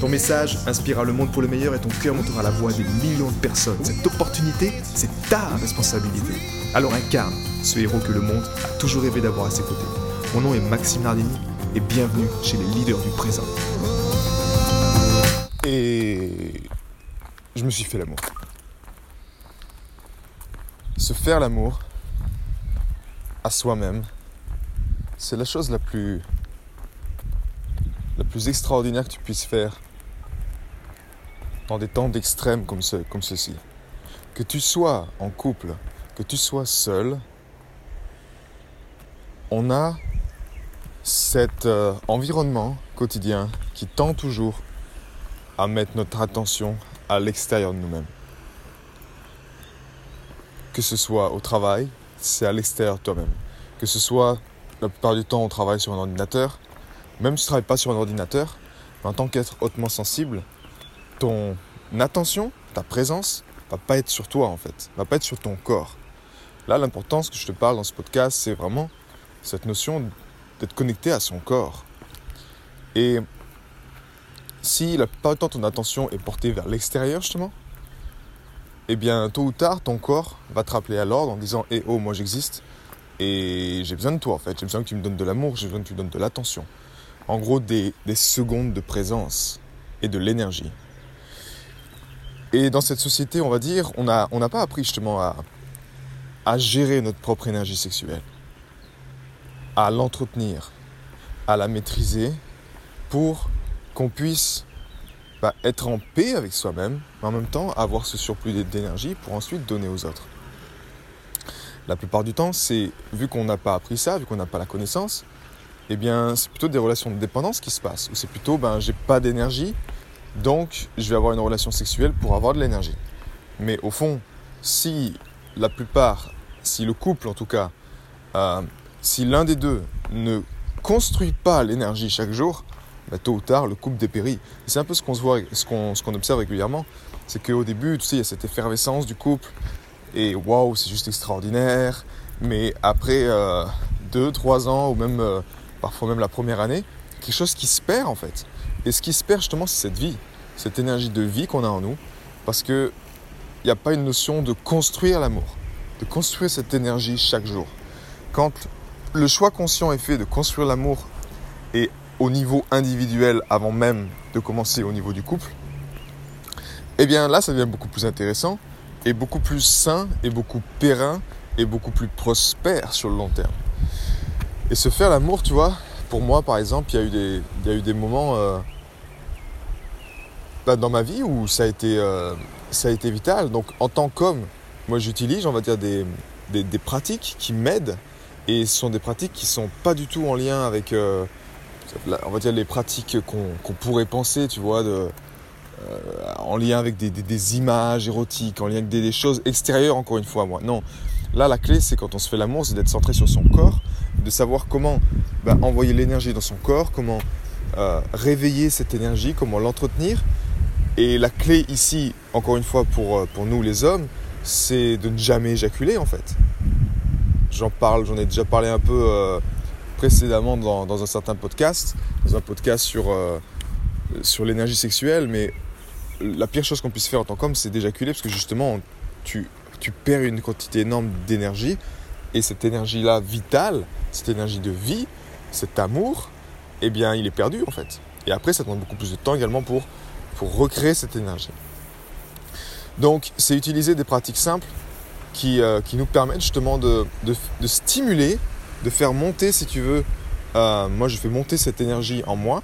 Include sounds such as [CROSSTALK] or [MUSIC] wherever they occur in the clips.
Ton message inspirera le monde pour le meilleur et ton cœur montera la voix des millions de personnes. Cette opportunité, c'est ta responsabilité. Alors incarne ce héros que le monde a toujours rêvé d'avoir à ses côtés. Mon nom est Maxime Nardini et bienvenue chez les leaders du présent. Et je me suis fait l'amour. Se faire l'amour à soi-même, c'est la chose la plus la plus extraordinaire que tu puisses faire dans des temps d'extrême comme, ce, comme ceci. Que tu sois en couple, que tu sois seul, on a cet euh, environnement quotidien qui tend toujours à mettre notre attention à l'extérieur de nous-mêmes. Que ce soit au travail, c'est à l'extérieur de toi-même. Que ce soit la plupart du temps on travaille sur un ordinateur, même si tu ne travailles pas sur un ordinateur, en tant qu'être hautement sensible, ton attention, ta présence, va pas être sur toi en fait, va pas être sur ton corps. Là, l'importance que je te parle dans ce podcast, c'est vraiment cette notion d'être connecté à son corps. Et si la plupart ton attention est portée vers l'extérieur justement, eh bien tôt ou tard ton corps va te rappeler à l'ordre en disant Eh oh moi j'existe et j'ai besoin de toi en fait, j'ai besoin que tu me donnes de l'amour, j'ai besoin que tu me donnes de l'attention. En gros des secondes de présence et de l'énergie. Et dans cette société, on va dire, on n'a pas appris justement à, à gérer notre propre énergie sexuelle, à l'entretenir, à la maîtriser pour qu'on puisse bah, être en paix avec soi-même, mais en même temps avoir ce surplus d'énergie pour ensuite donner aux autres. La plupart du temps, c'est vu qu'on n'a pas appris ça, vu qu'on n'a pas la connaissance, eh bien, c'est plutôt des relations de dépendance qui se passent. Ou c'est plutôt, ben, j'ai pas d'énergie, donc, je vais avoir une relation sexuelle pour avoir de l'énergie. Mais au fond, si la plupart, si le couple en tout cas, euh, si l'un des deux ne construit pas l'énergie chaque jour, bah, tôt ou tard, le couple dépérit. C'est un peu ce qu'on ce qu'on observe régulièrement. C'est qu'au début, tu sais, il y a cette effervescence du couple. Et waouh, c'est juste extraordinaire. Mais après 2 deux, trois ans, ou même euh, parfois même la première année, quelque chose qui se perd en fait. Et ce qui se perd justement, c'est cette vie, cette énergie de vie qu'on a en nous, parce qu'il n'y a pas une notion de construire l'amour, de construire cette énergie chaque jour. Quand le choix conscient est fait de construire l'amour et au niveau individuel avant même de commencer au niveau du couple, eh bien là, ça devient beaucoup plus intéressant et beaucoup plus sain et beaucoup périn et beaucoup plus prospère sur le long terme. Et se faire l'amour, tu vois, pour moi par exemple, il y a eu des, moments euh, dans ma vie où ça a été, euh, ça a été vital. Donc en tant qu'homme, moi j'utilise, on va dire, des, pratiques qui m'aident. Et ce sont des pratiques qui ne sont pas du tout en lien avec, euh, on va dire, les pratiques qu'on pourrait penser, tu vois, en lien avec des, des, images érotiques, en lien avec des, choses extérieures, encore une fois, moi. Non. Là, la clé, c'est quand on se fait l'amour, c'est d'être centré sur son corps, de savoir comment bah, envoyer l'énergie dans son corps, comment réveiller cette énergie, comment l'entretenir et la clé ici, encore une fois pour, euh, pour nous les hommes, c'est de ne jamais éjaculer en fait. J'en parle, j'en ai déjà parlé un peu euh, précédemment dans, dans, un certain podcast, dans un podcast sur, euh, sur l'énergie sexuelle, mais la pire chose qu'on puisse faire en tant qu'homme, c'est d'éjaculer parce que justement, tu, tu perds une quantité énorme d'énergie et cette énergie-là vitale, cette énergie de vie, cet amour, eh bien, il est perdu en fait. Et après, ça demande beaucoup plus de temps également pour recréer cette énergie. Donc, c'est utiliser des pratiques simples qui, euh, nous permettent justement de, de, stimuler, de faire monter, si tu veux, euh, moi je fais monter cette énergie en moi,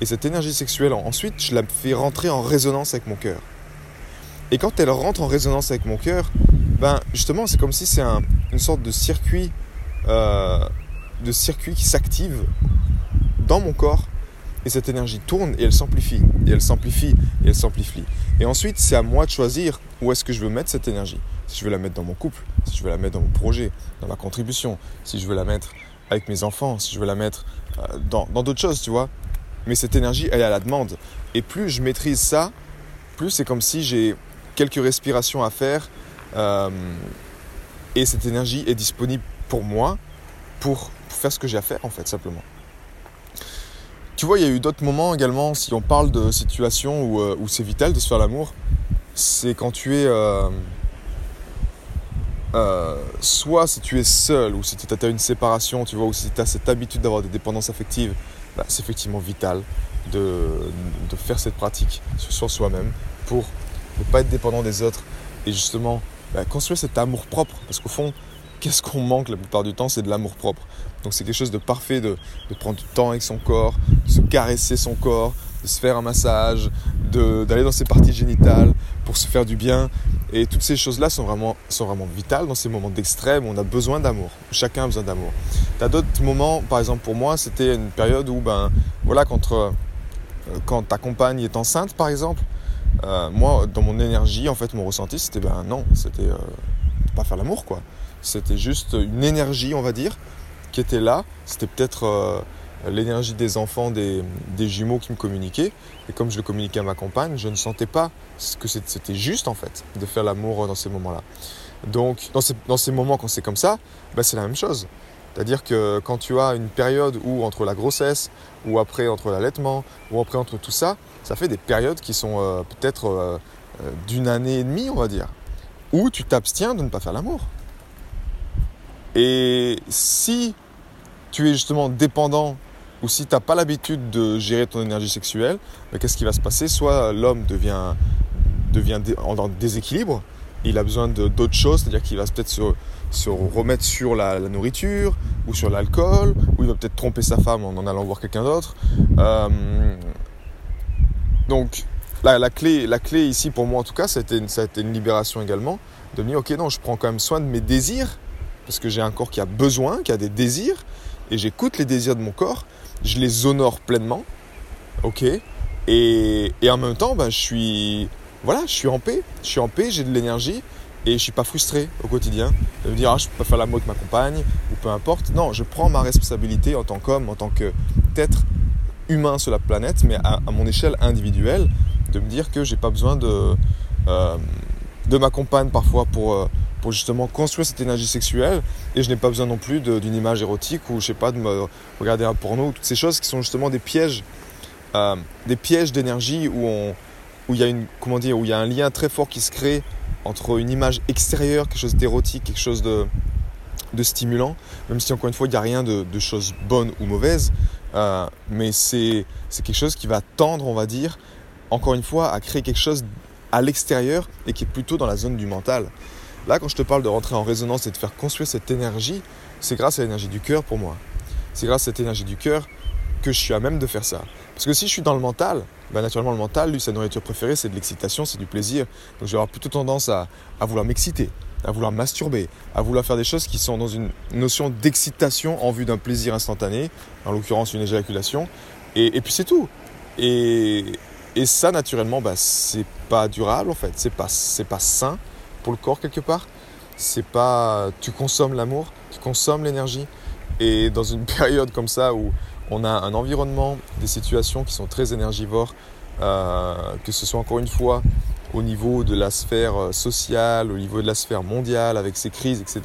et cette énergie sexuelle, ensuite, je la fais rentrer en résonance avec mon cœur. Et quand elle rentre en résonance avec mon cœur, ben justement, c'est comme si c'est un, une sorte de circuit, euh, de circuit qui s'active dans mon corps Et cette énergie tourne et elle s'amplifie, et elle s'amplifie, et elle s'amplifie. Et ensuite, c'est à moi de choisir où est-ce que je veux mettre cette énergie. Si je veux la mettre dans mon couple, si je veux la mettre dans mon projet, dans ma contribution, si je veux la mettre avec mes enfants, si je veux la mettre euh, dans d'autres choses, tu vois. Mais cette énergie, elle est à la demande. Et plus je maîtrise ça, plus c'est comme si j'ai quelques respirations à faire euh, et cette énergie est disponible pour moi pour faire ce que j'ai à faire en fait simplement. Tu vois, il y a eu d'autres moments également, si on parle de situations où, euh, c'est vital de se faire l'amour, c'est quand tu es... Euh, soit si tu es seul ou si tu as une séparation, tu vois, ou si tu as cette habitude d'avoir des dépendances affectives, bah, c'est effectivement vital de, faire cette pratique sur soi-même pour ne pas être dépendant des autres et justement bah, construire cet amour propre. Parce qu'au fond, qu'est-ce qu'on manque la plupart du temps C'est de l'amour propre. Donc c'est quelque chose de parfait de, prendre du temps avec son corps, de se caresser son corps, de se faire un massage, d'aller dans ses parties génitales pour se faire du bien. Et toutes ces choses-là sont vraiment, sont vraiment vitales dans ces moments d'extrême où on a besoin d'amour. Chacun a besoin d'amour. Tu as d'autres moments, par exemple pour moi, c'était une période où, ben, voilà, quand, euh, quand ta compagne est enceinte, par exemple, euh, moi, dans mon énergie, en fait, mon ressenti, c'était ben non, c'était euh, pas faire l'amour, quoi. C'était juste une énergie, on va dire, qui était là. C'était peut-être l'énergie des enfants, des, jumeaux qui me communiquaient. Et comme je le communiquais à ma compagne, je ne sentais pas que c'était juste en fait de faire l'amour dans ces moments-là. Donc dans ces, moments quand c'est comme ça, bah, c'est la même chose. C'est-à-dire que quand tu as une période où entre la grossesse, ou après entre l'allaitement, ou après entre tout ça, ça fait des périodes qui sont euh, peut-être euh, euh, d'une année et demie, on va dire, où tu t'abstiens de ne pas faire l'amour. Et si tu es justement dépendant ou si tu n'as pas l'habitude de gérer ton énergie sexuelle, ben, qu'est-ce qui va se passer? Soit l'homme devient, devient en déséquilibre, il a besoin d'autres choses, c'est-à-dire qu'il va peut-être se, se, remettre sur la, nourriture ou sur l'alcool, ou il va peut-être tromper sa femme en en allant voir quelqu'un d'autre. Euh, donc la, la, clé, la clé ici pour moi en tout cas, ça a, été, ça a été une libération également, de me dire ok non, je prends quand même soin de mes désirs, parce que j'ai un corps qui a besoin, qui a des désirs, et j'écoute les désirs de mon corps, je les honore pleinement, ok? Et, et, en même temps, ben, je suis, voilà, je suis en paix, je suis en paix, j'ai de l'énergie et je suis pas frustré au quotidien de me dire ah, je peux pas faire l'amour avec ma compagne ou peu importe. Non, je prends ma responsabilité en tant qu'homme, en tant qu'être humain sur la planète, mais à, mon échelle individuelle, de me dire que j'ai pas besoin de, euh, de ma compagne parfois pour, euh, justement construire cette énergie sexuelle. Et je n'ai pas besoin non plus d'une image érotique ou je sais pas de me regarder un porno. Toutes ces choses qui sont justement des pièges euh, des pièges d'énergie où où il y a une comment dire où il y a un lien très fort qui se crée entre une image extérieure quelque chose d'érotique quelque chose de stimulant. Même si encore une fois il n'y a rien de, de choses bonnes ou mauvaises euh, mais c'est c'est quelque chose qui va tendre on va dire encore une fois à créer quelque chose à l'extérieur et qui est plutôt dans la zone du mental Là, quand je te parle de rentrer en résonance et de faire construire cette énergie, c'est grâce à l'énergie du cœur pour moi. C'est grâce à cette énergie du cœur que je suis à même de faire ça. Parce que si je suis dans le mental, bah naturellement le mental, lui, sa nourriture préférée, c'est de l'excitation, c'est du plaisir. Donc je vais avoir plutôt tendance à, vouloir m'exciter, à vouloir masturber, à vouloir faire des choses qui sont dans une notion d'excitation en vue d'un plaisir instantané, en l'occurrence une éjaculation. Et, puis c'est tout. Et, ça, naturellement, bah, c'est pas durable en fait, c'est pas, pas sain le corps quelque part. C'est pas tu consommes l'amour, tu consommes l'énergie. Et dans une [LAUGHS] période comme ça où on a un environnement, des situations qui sont très énergivores, euh, que ce soit encore une fois au niveau de la sphère euh, sociale, au niveau de la sphère mondiale, avec ces crises, etc.,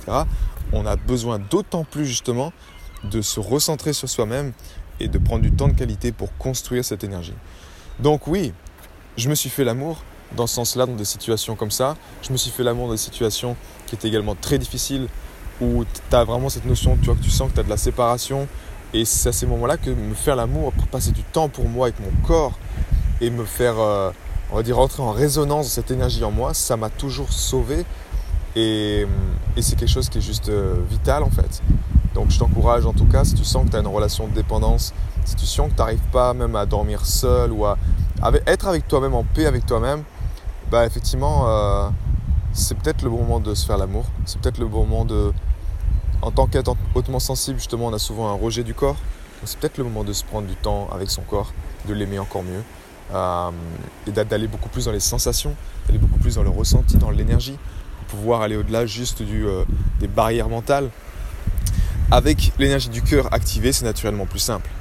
on a besoin d'autant plus justement de se recentrer sur soi-même et de prendre du temps de qualité pour construire cette énergie. Donc oui, je me suis fait l'amour, dans ce sens-là, dans des situations comme ça. Je me suis fait l'amour dans des situations qui étaient également très difficiles, où tu as vraiment cette notion, tu vois, que tu sens que tu as de la séparation. Et c'est à ces moments-là que me faire l'amour, passer du temps pour moi avec mon corps et me faire, euh, on va dire, rentrer en résonance de cette énergie en moi, ça m'a toujours sauvé. Et, c'est quelque chose qui est juste euh, vital en fait. Donc je t'encourage en tout cas, si tu sens que tu as une relation de dépendance, si tu sens que tu n'arrives pas même à dormir seul ou à être avec toi-même en paix avec toi-même, bah effectivement, euh, c'est peut-être le bon moment de se faire l'amour. C'est peut-être le bon moment de. En tant qu'être hautement sensible, justement, on a souvent un rejet du corps. c'est peut-être le moment de se prendre du temps avec son corps, de l'aimer encore mieux, euh, et d'aller beaucoup plus dans les sensations, d'aller beaucoup plus dans le ressenti, dans l'énergie, pour pouvoir aller au-delà juste euh, des barrières mentales. Avec l'énergie du cœur activée, c'est naturellement plus simple.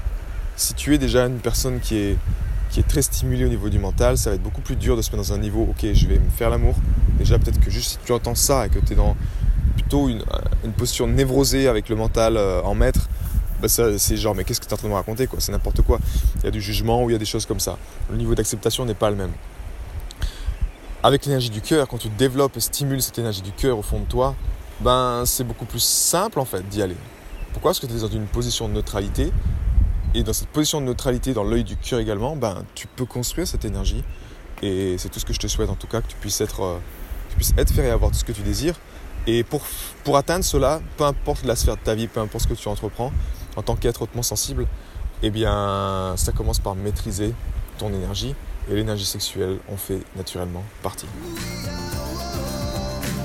Si tu es déjà une personne qui est, qui est très stimulée au niveau du mental, ça va être beaucoup plus dur de se mettre dans un niveau, ok, je vais me faire l'amour. Déjà, peut-être que juste si tu entends ça et que tu es dans plutôt une, une, posture névrosée avec le mental en maître, bah, c'est genre, mais qu'est-ce que tu es en train de me raconter quoi? C'est n'importe quoi. Il y a du jugement ou il y a des choses comme ça. Le niveau d'acceptation n'est pas le même. Avec l'énergie du cœur, quand tu développes et stimules cette énergie du cœur au fond de toi, ben c'est beaucoup plus simple en fait d'y aller. Pourquoi? Parce que tu es dans une position de neutralité. Et dans cette position de neutralité, dans l'œil du cœur également, ben, tu peux construire cette énergie. Et c'est tout ce que je te souhaite en tout cas, que tu puisses être, euh, tu puisses être fait et avoir tout ce que tu désires. Et pour, pour atteindre cela, peu importe la sphère de ta vie, peu importe ce que tu entreprends, en tant qu'être hautement sensible, eh bien, ça commence par maîtriser ton énergie et l'énergie sexuelle en fait naturellement partie.